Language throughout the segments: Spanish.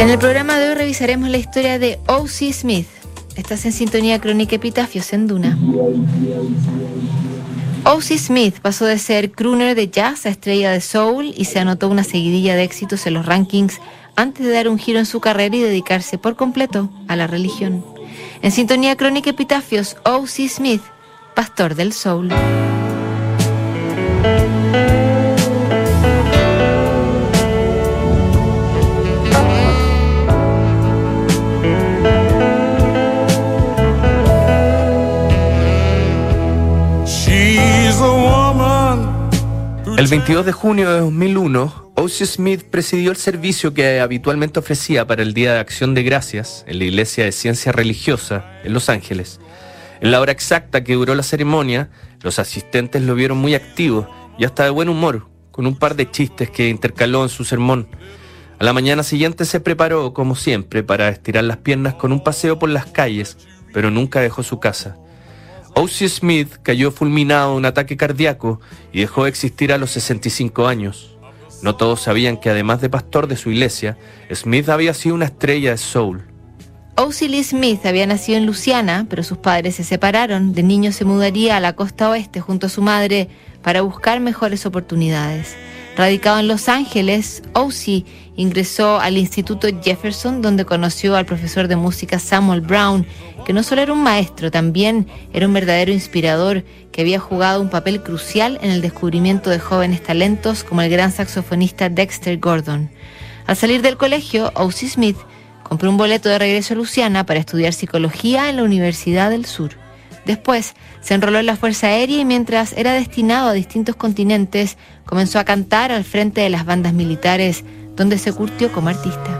En el programa de hoy revisaremos la historia de O.C. Smith. Estás en sintonía crónica Epitafios en Duna. O.C. Smith pasó de ser crooner de jazz a estrella de soul y se anotó una seguidilla de éxitos en los rankings antes de dar un giro en su carrera y dedicarse por completo a la religión. En sintonía crónica Epitafios, O.C. Smith, pastor del soul. El 22 de junio de 2001, O.C. Smith presidió el servicio que habitualmente ofrecía para el Día de Acción de Gracias en la Iglesia de Ciencia Religiosa en Los Ángeles. En la hora exacta que duró la ceremonia, los asistentes lo vieron muy activo y hasta de buen humor, con un par de chistes que intercaló en su sermón. A la mañana siguiente se preparó, como siempre, para estirar las piernas con un paseo por las calles, pero nunca dejó su casa. O.C. Smith cayó fulminado de un ataque cardíaco y dejó de existir a los 65 años. No todos sabían que además de pastor de su iglesia, Smith había sido una estrella de soul. Lee Smith había nacido en Luciana, pero sus padres se separaron. De niño se mudaría a la costa oeste junto a su madre para buscar mejores oportunidades. Radicado en Los Ángeles, O.C. ingresó al Instituto Jefferson, donde conoció al profesor de música Samuel Brown, que no solo era un maestro, también era un verdadero inspirador que había jugado un papel crucial en el descubrimiento de jóvenes talentos como el gran saxofonista Dexter Gordon. Al salir del colegio, O.C. Smith compró un boleto de regreso a Luciana para estudiar psicología en la Universidad del Sur. Después se enroló en la Fuerza Aérea y mientras era destinado a distintos continentes, comenzó a cantar al frente de las bandas militares, donde se curtió como artista.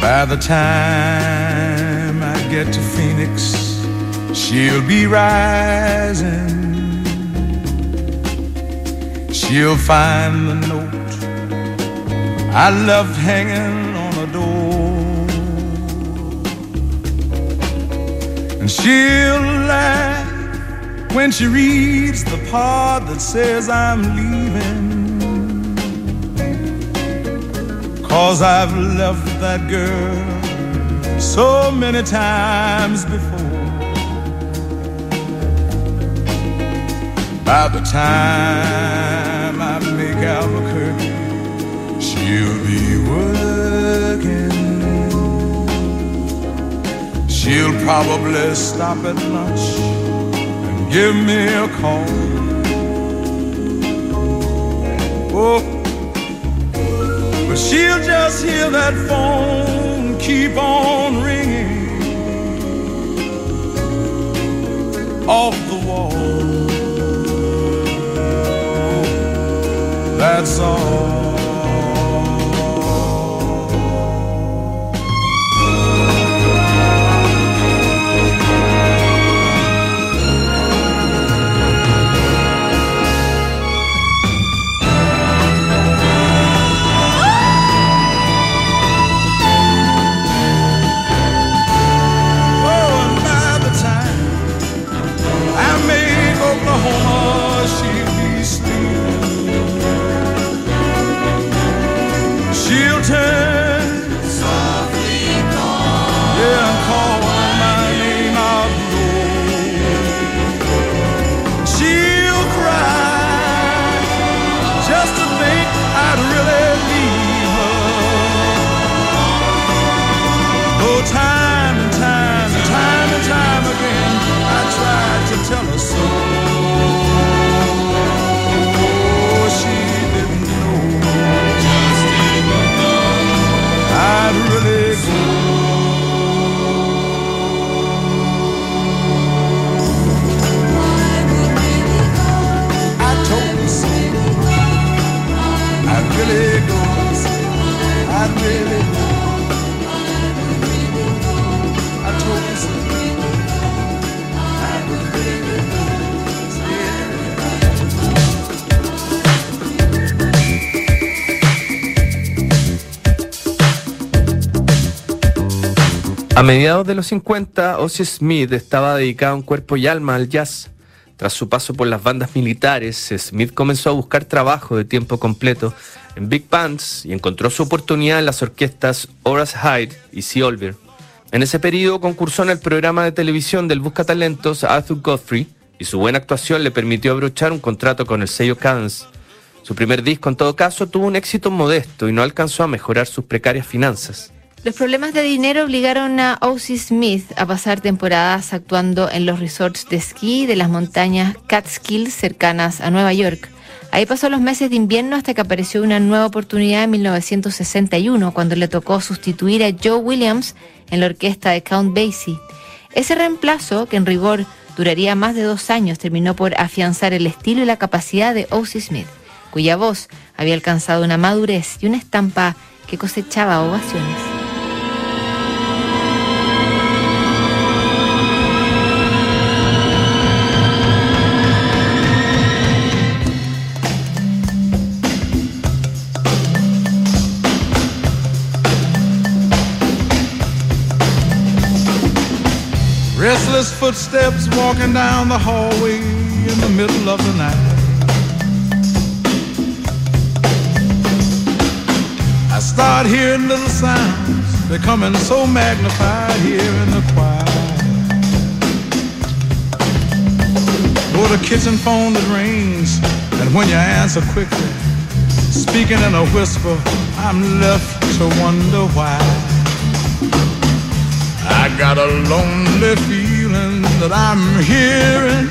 By the time I get to Phoenix, she'll be rising. She'll find the note I loved hanging on a door. And she'll laugh when she reads the part that says I'm leaving. Cause I've loved that girl so many times before. By the time probably stop at lunch and give me a call. Oh, but she'll just hear that phone keep on ringing off the wall. That's all. Mediados de los 50, Ozzy Smith estaba dedicado en cuerpo y alma al jazz. Tras su paso por las bandas militares, Smith comenzó a buscar trabajo de tiempo completo en big bands y encontró su oportunidad en las orquestas Horace Hyde y Sea Olver. En ese periodo concursó en el programa de televisión del Busca Talentos Arthur Godfrey y su buena actuación le permitió abrochar un contrato con el sello Cadence. Su primer disco, en todo caso, tuvo un éxito modesto y no alcanzó a mejorar sus precarias finanzas. Los problemas de dinero obligaron a Ozzy Smith a pasar temporadas actuando en los resorts de esquí de las montañas Catskills cercanas a Nueva York. Ahí pasó los meses de invierno hasta que apareció una nueva oportunidad en 1961, cuando le tocó sustituir a Joe Williams en la orquesta de Count Basie. Ese reemplazo, que en rigor duraría más de dos años, terminó por afianzar el estilo y la capacidad de Ozzy Smith, cuya voz había alcanzado una madurez y una estampa que cosechaba ovaciones. Restless footsteps walking down the hallway in the middle of the night. I start hearing little sounds becoming so magnified here in the quiet. Go to kitchen phone that rings, and when you answer quickly, speaking in a whisper, I'm left to wonder why. I got a lonely feeling that I'm hearing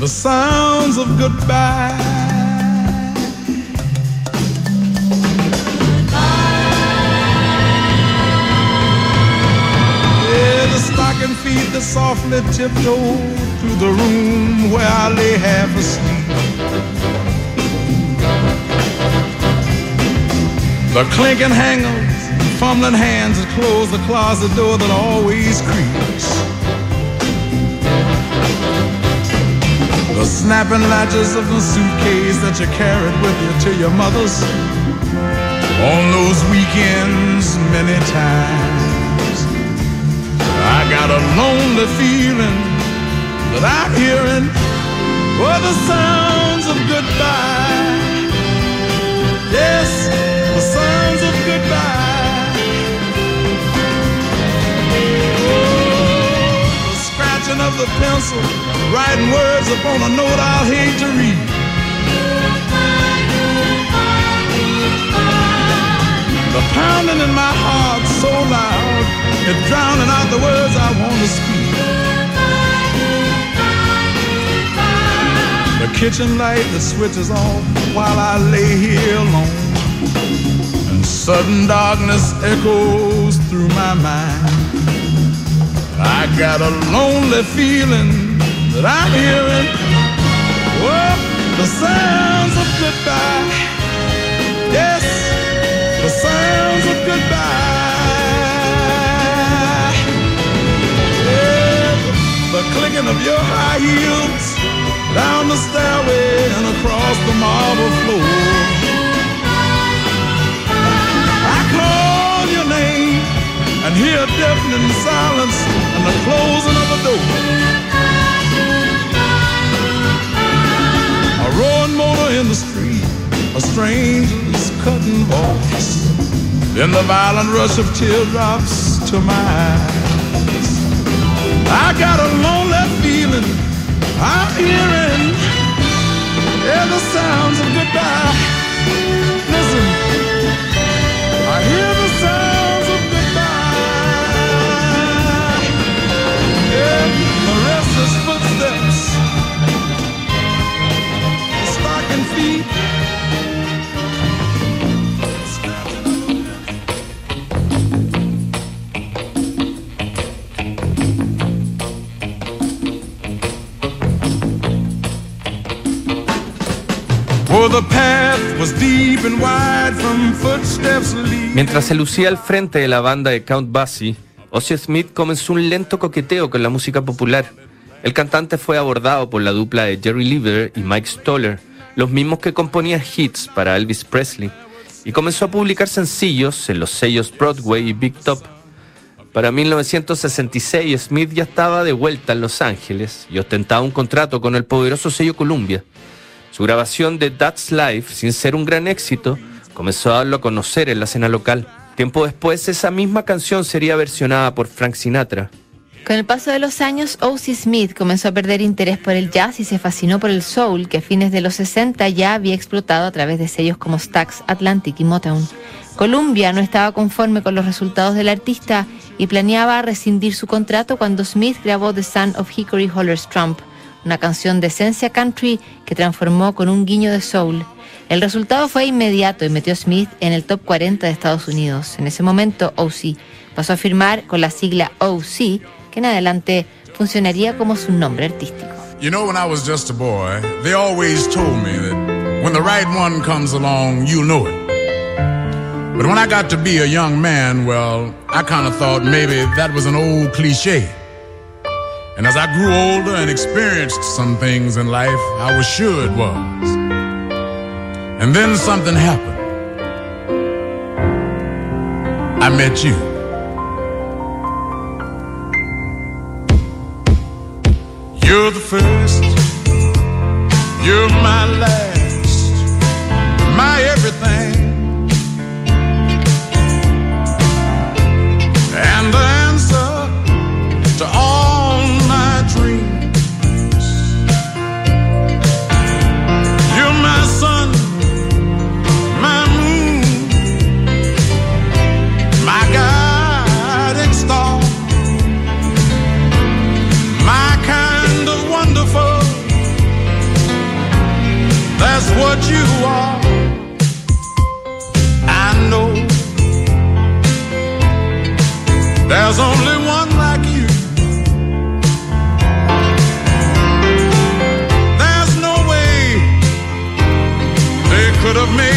the sounds of goodbye. Yeah, the stocking feet that softly tiptoe through the room where I lay half asleep. The clinking hangers fumbling hands that close the closet door that always creaks. The snapping latches of the suitcase that you carried with you to your mother's on those weekends many times. I got a lonely feeling that I'm hearing were the sounds of goodbye. Yes, the sounds of goodbye. Oh, the scratching of the pencil, writing words upon a note I'll hate to read. The pounding in my heart so loud, it's drowning out the words I want to speak. The kitchen light that switches off while I lay here alone. And sudden darkness echoes through my mind. I got a lonely feeling that I'm hearing the sounds of goodbye. Yes, the sounds of goodbye. Yeah, the clicking of your high heels down the stairway and across the marble floor. I call your name and hear deafening silence and the closing of a door. Motor in the street, a stranger's cutting voice, then the violent rush of teardrops to my eyes. I got a lonely feeling I'm hearing yeah, the sounds of goodbye. Listen, Mientras se lucía al frente de la banda de Count Basie, Ozzy Smith comenzó un lento coqueteo con la música popular. El cantante fue abordado por la dupla de Jerry Lieber y Mike Stoller, los mismos que componían hits para Elvis Presley, y comenzó a publicar sencillos en los sellos Broadway y Big Top. Para 1966, Smith ya estaba de vuelta en Los Ángeles y ostentaba un contrato con el poderoso sello Columbia. Su grabación de That's Life, sin ser un gran éxito, comenzó a darlo a conocer en la escena local. Tiempo después, esa misma canción sería versionada por Frank Sinatra. Con el paso de los años, O.C. Smith comenzó a perder interés por el jazz y se fascinó por el soul, que a fines de los 60 ya había explotado a través de sellos como Stax, Atlantic y Motown. Columbia no estaba conforme con los resultados del artista y planeaba rescindir su contrato cuando Smith grabó The Son of Hickory Holler's Trump, una canción de esencia country que transformó con un guiño de soul. El resultado fue inmediato y metió a Smith en el top 40 de Estados Unidos. En ese momento, OC pasó a firmar con la sigla OC que en adelante funcionaría como su nombre artístico. You know, when I was just a boy, they always told me that when the right one comes along, you know it. But when I got to be a young man, well, I kind of thought maybe that was an old cliche. And as I grew older and experienced some things in life, I was sure it was. And then something happened. I met you. You're the first, you're my last, That's what you are. I know there's only one like you. There's no way they could have made.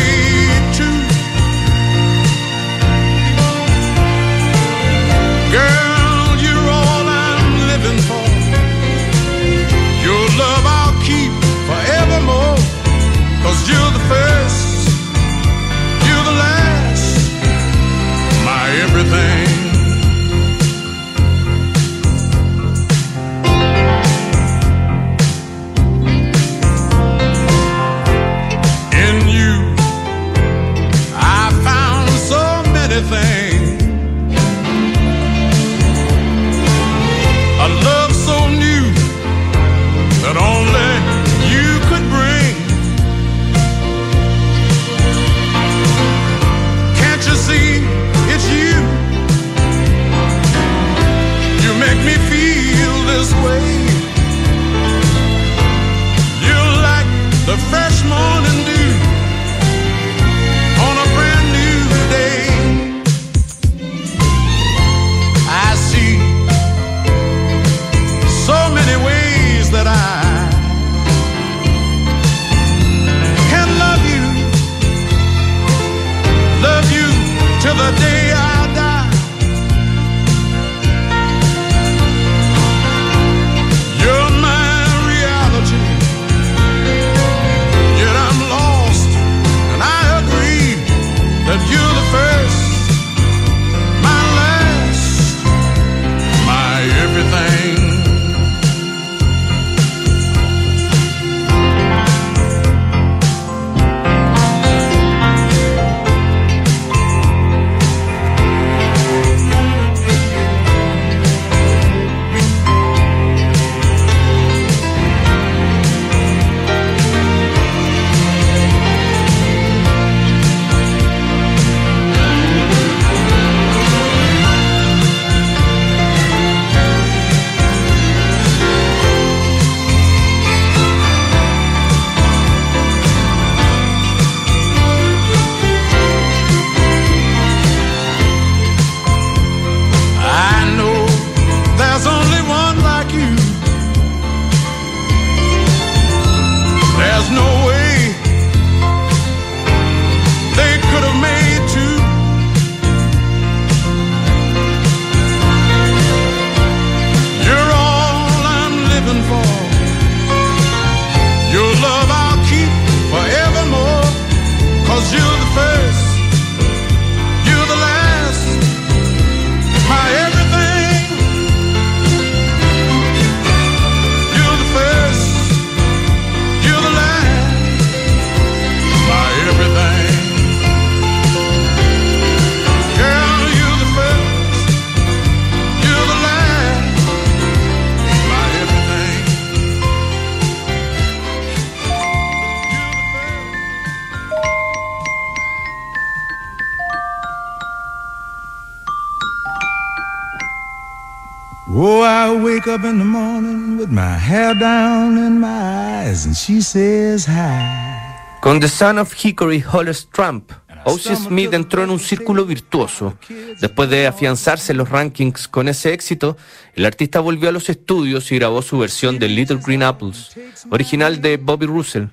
Wake up in the morning with my hair down in my eyes and she says hi. Con The Son of Hickory Hollis Trump, Ozzy Smith entró en un círculo virtuoso. Después de afianzarse en los rankings con ese éxito, el artista volvió a los estudios y grabó su versión de Little Green Apples, original de Bobby Russell.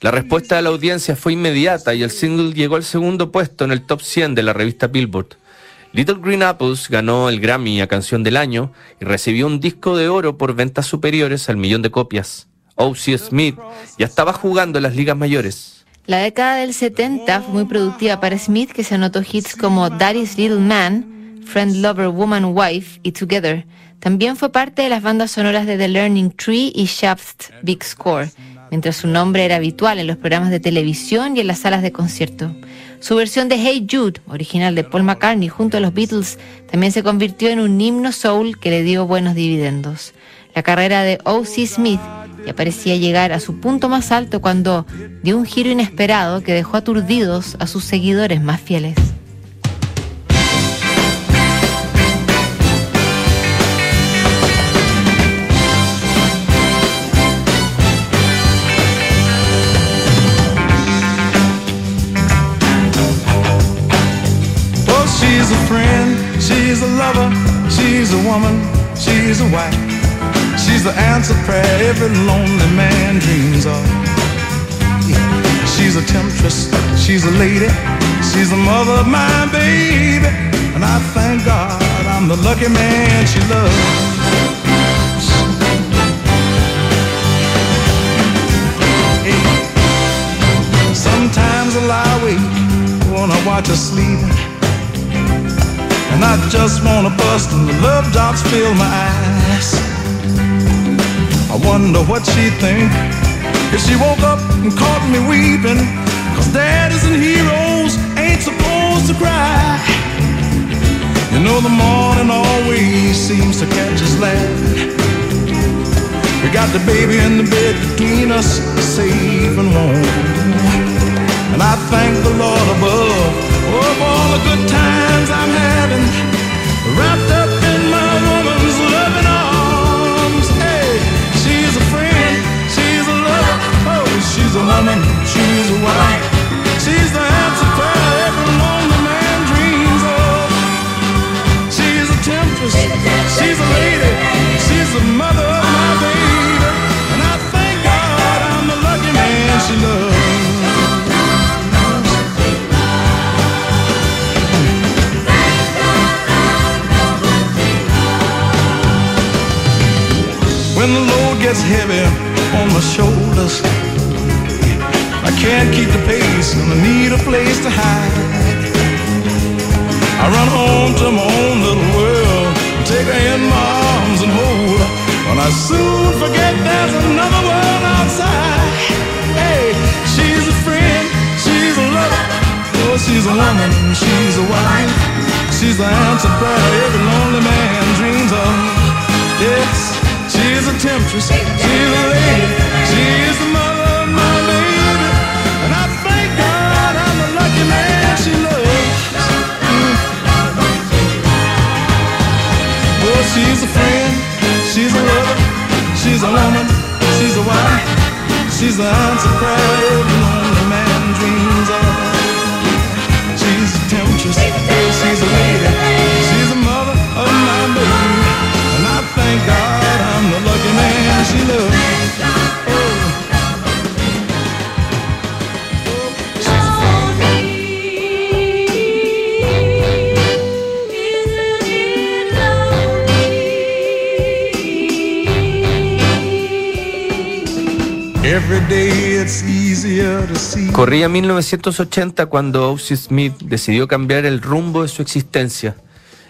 La respuesta de la audiencia fue inmediata y el single llegó al segundo puesto en el top 100 de la revista Billboard. Little Green Apples ganó el Grammy a Canción del Año y recibió un disco de oro por ventas superiores al millón de copias. O.C. Smith ya estaba jugando en las ligas mayores. La década del 70 fue muy productiva para Smith, que se anotó hits como Daddy's Little Man, Friend Lover Woman Wife y Together. También fue parte de las bandas sonoras de The Learning Tree y Shaft Big Score, mientras su nombre era habitual en los programas de televisión y en las salas de concierto. Su versión de Hey Jude, original de Paul McCartney junto a los Beatles, también se convirtió en un himno soul que le dio buenos dividendos. La carrera de O.C. Smith ya parecía llegar a su punto más alto cuando dio un giro inesperado que dejó aturdidos a sus seguidores más fieles. Woman, she's a wife. She's the answer prayer every lonely man dreams of. She's a temptress, she's a lady, she's the mother of my baby. And I thank God I'm the lucky man she loves. Sometimes I lie awake when I watch her sleeping. And I just wanna bust and the love drops fill my eyes. I wonder what she'd think if she woke up and caught me weeping. Cause daddies and heroes ain't supposed to cry. You know the morning always seems to catch us laughing. We got the baby in the bed between us, safe and warm. And I thank the Lord above for all the good times I'm having, wrapped up in my woman's loving arms. Hey, she's a friend, she's a lover, oh, she's a woman, she's a wife. She's the answer prayer every lonely man dreams of. She's a temptress, she's a lady, she's the mother of my baby. And I thank God I'm the lucky man she loves. When the load gets heavy on my shoulders, I can't keep the pace and I need a place to hide. I run home to my own little world, take her in my arms and hold her. But I soon forget there's another world outside. Hey, she's a friend, she's a lover, oh, she's a woman, she's a wife. She's the answer prayer every lonely man dreams of. Yes. She's a temptress, she's a lady, she's the mother of my baby. And I thank God I'm the lucky man she loves. Oh, she's a friend, she's a lover, she's a woman, she's a wife. She's the answer prayer Corría 1980 cuando Ozzy Smith decidió cambiar el rumbo de su existencia.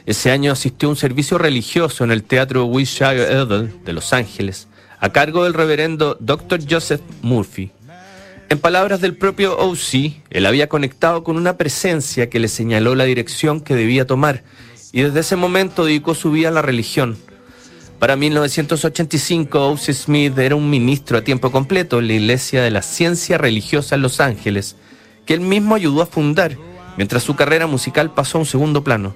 Ese año asistió a un servicio religioso en el Teatro Wilshire Edel de Los Ángeles, a cargo del reverendo Dr. Joseph Murphy. En palabras del propio O.C., él había conectado con una presencia que le señaló la dirección que debía tomar y desde ese momento dedicó su vida a la religión. Para 1985, O.C. Smith era un ministro a tiempo completo en la Iglesia de la Ciencia Religiosa en Los Ángeles, que él mismo ayudó a fundar, mientras su carrera musical pasó a un segundo plano.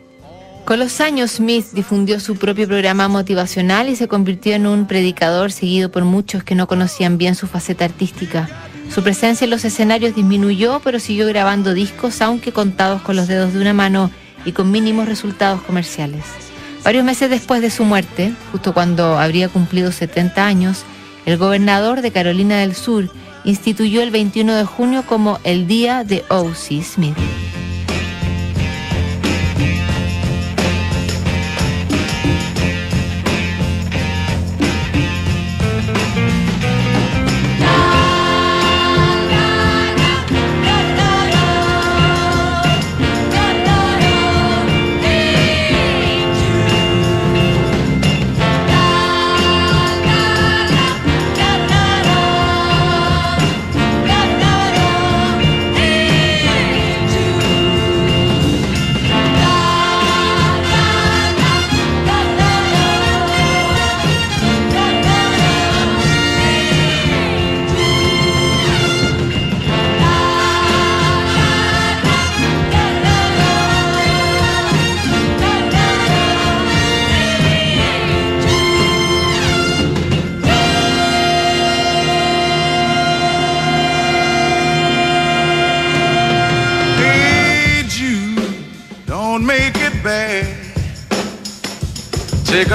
Con los años, Smith difundió su propio programa motivacional y se convirtió en un predicador seguido por muchos que no conocían bien su faceta artística. Su presencia en los escenarios disminuyó, pero siguió grabando discos, aunque contados con los dedos de una mano y con mínimos resultados comerciales. Varios meses después de su muerte, justo cuando habría cumplido 70 años, el gobernador de Carolina del Sur instituyó el 21 de junio como el Día de O.C. Smith.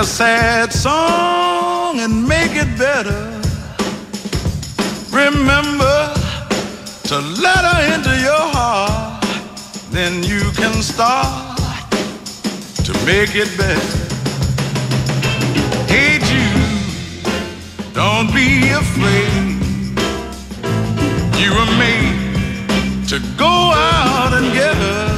Sad song and make it better. Remember to let her into your heart. Then you can start to make it better. Hey Jude, don't be afraid. You were made to go out and get her.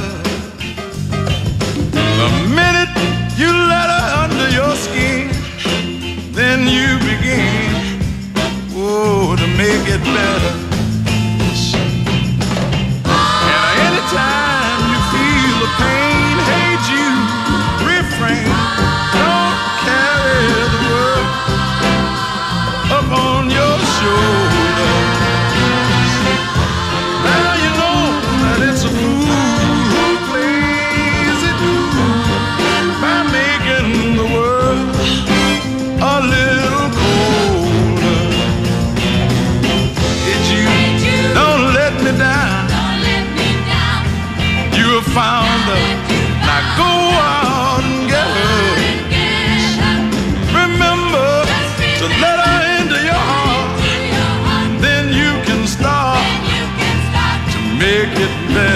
Get there.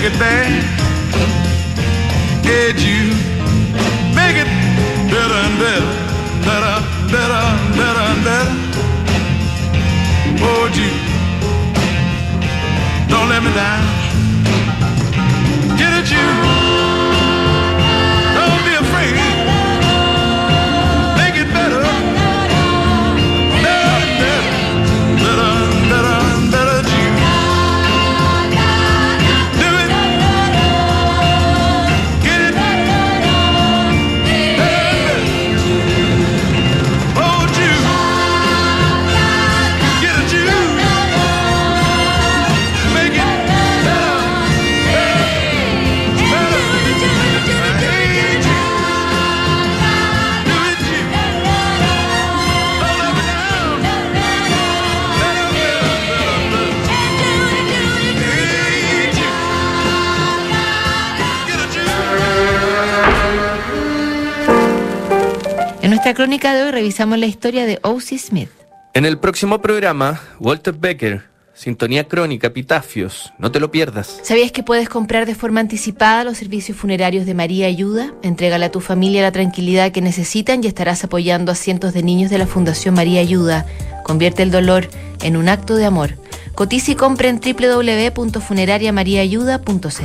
Make it bad. Hey, Jude, make it better and better, better, better, better and better. Oh, Jude, don't let me down. Crónica de hoy revisamos la historia de O.C. Smith. En el próximo programa, Walter Becker Sintonía Crónica, Epitafios. No te lo pierdas. ¿Sabías que puedes comprar de forma anticipada los servicios funerarios de María Ayuda? Entrégale a tu familia la tranquilidad que necesitan y estarás apoyando a cientos de niños de la Fundación María Ayuda. Convierte el dolor en un acto de amor. Cotiza y compra en www.funerariamariaayuda.cl.